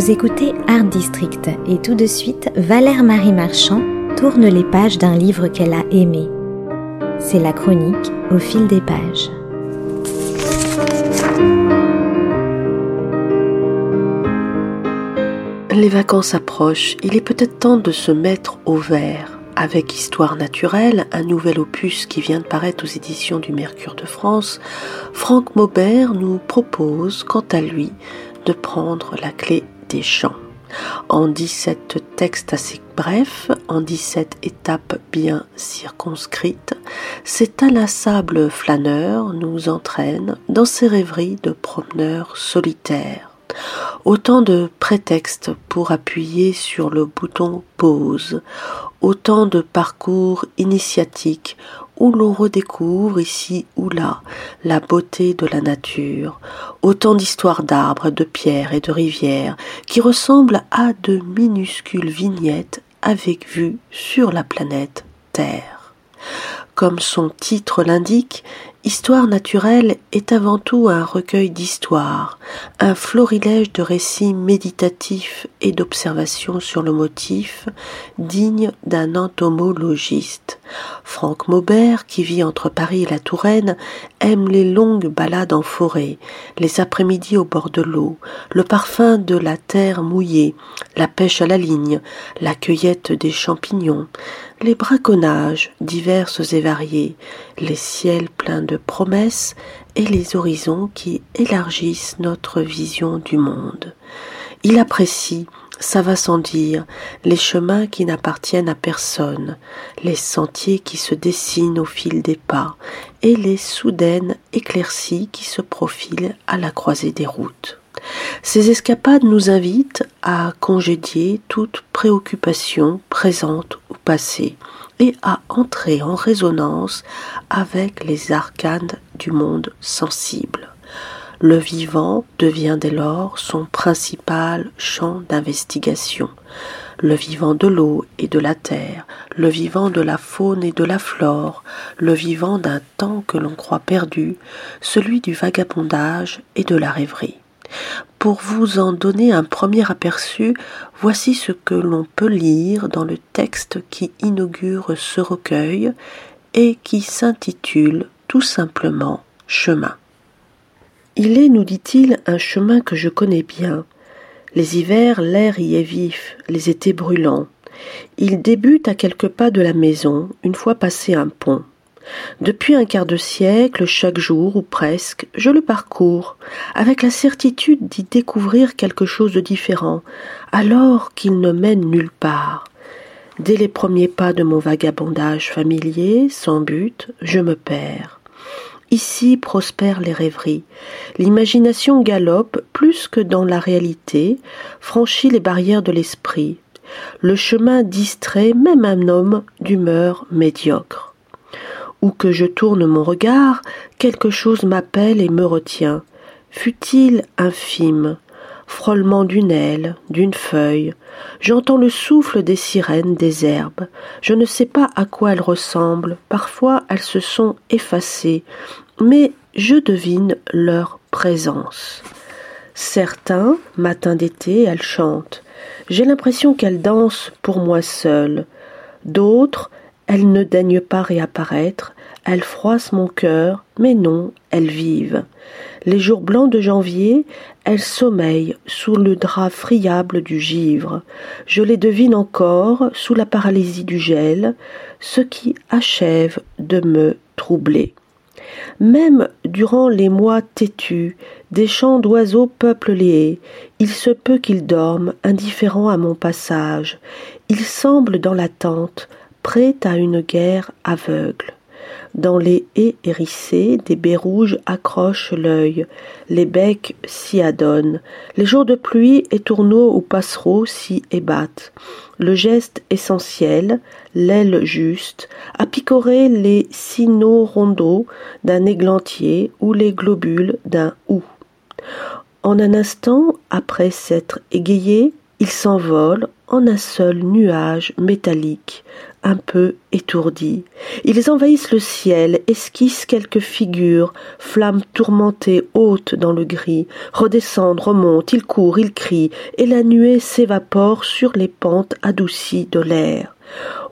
Vous écoutez Art District et tout de suite, Valère Marie Marchand tourne les pages d'un livre qu'elle a aimé. C'est la chronique au fil des pages. Les vacances approchent, il est peut-être temps de se mettre au vert. Avec Histoire naturelle, un nouvel opus qui vient de paraître aux éditions du Mercure de France, Franck Maubert nous propose, quant à lui, de prendre la clé des champs. En 17 textes assez brefs, en 17 étapes bien circonscrites, cet inlassable flâneur nous entraîne dans ses rêveries de promeneur solitaire. Autant de prétextes pour appuyer sur le bouton pause, autant de parcours initiatiques où l'on redécouvre ici ou là la beauté de la nature, autant d'histoires d'arbres, de pierres et de rivières qui ressemblent à de minuscules vignettes avec vue sur la planète Terre. Comme son titre l'indique, Histoire naturelle est avant tout un recueil d'histoires, un florilège de récits méditatifs et d'observations sur le motif, digne d'un entomologiste. Franck Maubert, qui vit entre Paris et la Touraine, aime les longues balades en forêt, les après-midi au bord de l'eau, le parfum de la terre mouillée, la pêche à la ligne, la cueillette des champignons, les braconnages divers et variés, les ciels pleins de promesses et les horizons qui élargissent notre vision du monde. Il apprécie, ça va sans dire, les chemins qui n'appartiennent à personne, les sentiers qui se dessinent au fil des pas, et les soudaines éclaircies qui se profilent à la croisée des routes. Ces escapades nous invitent à congédier toute préoccupation présente ou passée et à entrer en résonance avec les arcanes du monde sensible. Le vivant devient dès lors son principal champ d'investigation. Le vivant de l'eau et de la terre, le vivant de la faune et de la flore, le vivant d'un temps que l'on croit perdu, celui du vagabondage et de la rêverie. Pour vous en donner un premier aperçu, voici ce que l'on peut lire dans le texte qui inaugure ce recueil et qui s'intitule tout simplement Chemin. Il est, nous dit-il, un chemin que je connais bien. Les hivers, l'air y est vif, les étés brûlants. Il débute à quelques pas de la maison, une fois passé un pont. Depuis un quart de siècle, chaque jour ou presque, je le parcours, avec la certitude d'y découvrir quelque chose de différent, alors qu'il ne mène nulle part. Dès les premiers pas de mon vagabondage familier, sans but, je me perds. Ici prospèrent les rêveries. L'imagination galope plus que dans la réalité, franchit les barrières de l'esprit. Le chemin distrait même un homme d'humeur médiocre. Où que je tourne mon regard, quelque chose m'appelle et me retient. Fut-il infime, frôlement d'une aile, d'une feuille, j'entends le souffle des sirènes des herbes, je ne sais pas à quoi elles ressemblent, parfois elles se sont effacées, mais je devine leur présence. Certains, matin d'été, elles chantent. J'ai l'impression qu'elles dansent pour moi seule. D'autres, elles ne daignent pas réapparaître, elles froissent mon cœur, mais non, elles vivent. Les jours blancs de janvier, elles sommeillent sous le drap friable du givre. Je les devine encore sous la paralysie du gel, ce qui achève de me troubler. Même durant les mois têtus, des chants d'oiseaux peuplent les haies. Il se peut qu'ils dorment, indifférents à mon passage. Ils semblent dans l'attente, prêt à une guerre aveugle. Dans les haies hérissées, des baies rouges accrochent l'œil, les becs s'y adonnent, les jours de pluie et tourneaux ou passereaux s'y ébattent. Le geste essentiel, l'aile juste, a picoré les sineaux rondeaux d'un églantier ou les globules d'un hou. En un instant, après s'être égayé, il s'envole en un seul nuage métallique, un peu étourdi. Ils envahissent le ciel, esquissent quelques figures, flammes tourmentées hautes dans le gris, redescendent, remontent, ils courent, ils crient, et la nuée s'évapore sur les pentes adoucies de l'air.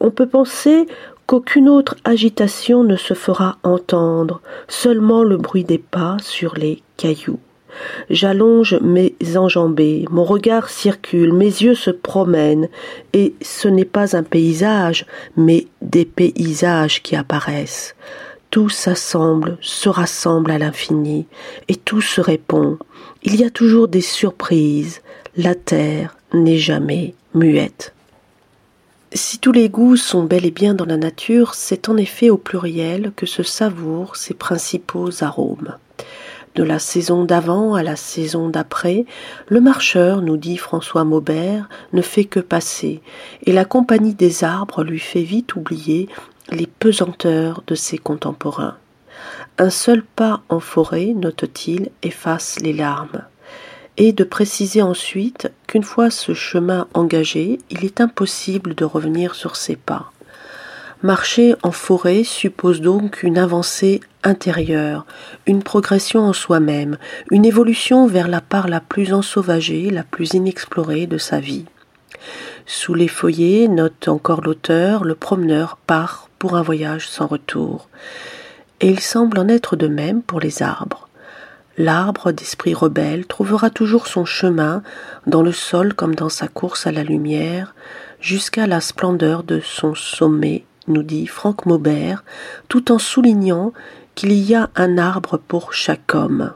On peut penser qu'aucune autre agitation ne se fera entendre, seulement le bruit des pas sur les cailloux. J'allonge mes enjambées, mon regard circule, mes yeux se promènent, et ce n'est pas un paysage, mais des paysages qui apparaissent. Tout s'assemble, se rassemble à l'infini, et tout se répond. Il y a toujours des surprises. La terre n'est jamais muette. Si tous les goûts sont bel et bien dans la nature, c'est en effet au pluriel que se savourent ses principaux arômes. De la saison d'avant à la saison d'après, le marcheur, nous dit François Maubert, ne fait que passer, et la compagnie des arbres lui fait vite oublier les pesanteurs de ses contemporains. Un seul pas en forêt, note-t-il, efface les larmes et de préciser ensuite qu'une fois ce chemin engagé, il est impossible de revenir sur ses pas. Marcher en forêt suppose donc une avancée intérieure, une progression en soi-même, une évolution vers la part la plus ensauvagée, la plus inexplorée de sa vie. Sous les feuillets, note encore l'auteur, le promeneur part pour un voyage sans retour. Et il semble en être de même pour les arbres. L'arbre d'esprit rebelle trouvera toujours son chemin dans le sol comme dans sa course à la lumière, jusqu'à la splendeur de son sommet, nous dit Franck Maubert, tout en soulignant qu'il y a un arbre pour chaque homme.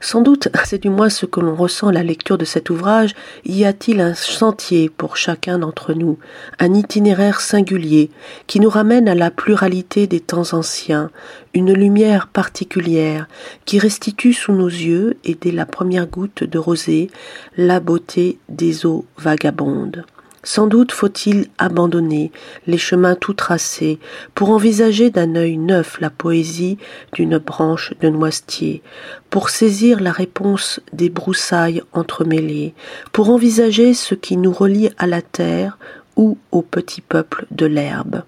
Sans doute, c'est du moins ce que l'on ressent à la lecture de cet ouvrage, y a-t-il un sentier pour chacun d'entre nous, un itinéraire singulier, qui nous ramène à la pluralité des temps anciens, une lumière particulière, qui restitue sous nos yeux, et dès la première goutte de rosée, la beauté des eaux vagabondes. Sans doute faut-il abandonner les chemins tout tracés pour envisager d'un œil neuf la poésie d'une branche de noisetier, pour saisir la réponse des broussailles entremêlées, pour envisager ce qui nous relie à la terre ou au petit peuple de l'herbe.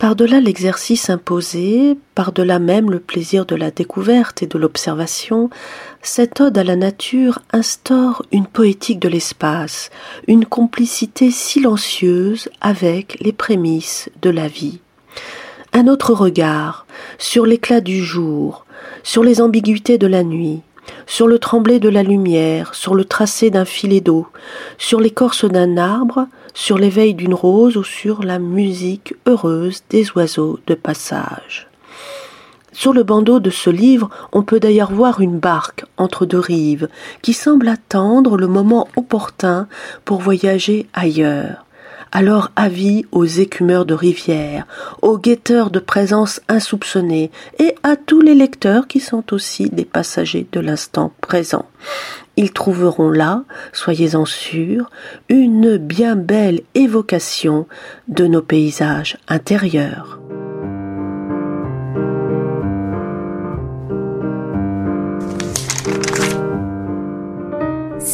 Par-delà l'exercice imposé, par-delà même le plaisir de la découverte et de l'observation, cette ode à la nature instaure une poétique de l'espace, une complicité silencieuse avec les prémices de la vie. Un autre regard sur l'éclat du jour, sur les ambiguïtés de la nuit, sur le tremblé de la lumière, sur le tracé d'un filet d'eau, sur l'écorce d'un arbre, sur l'éveil d'une rose ou sur la musique heureuse des oiseaux de passage. Sur le bandeau de ce livre, on peut d'ailleurs voir une barque entre deux rives qui semble attendre le moment opportun pour voyager ailleurs. Alors avis aux écumeurs de rivière, aux guetteurs de présence insoupçonnée et à tous les lecteurs qui sont aussi des passagers de l'instant présent. Ils trouveront là, soyez-en sûrs, une bien belle évocation de nos paysages intérieurs.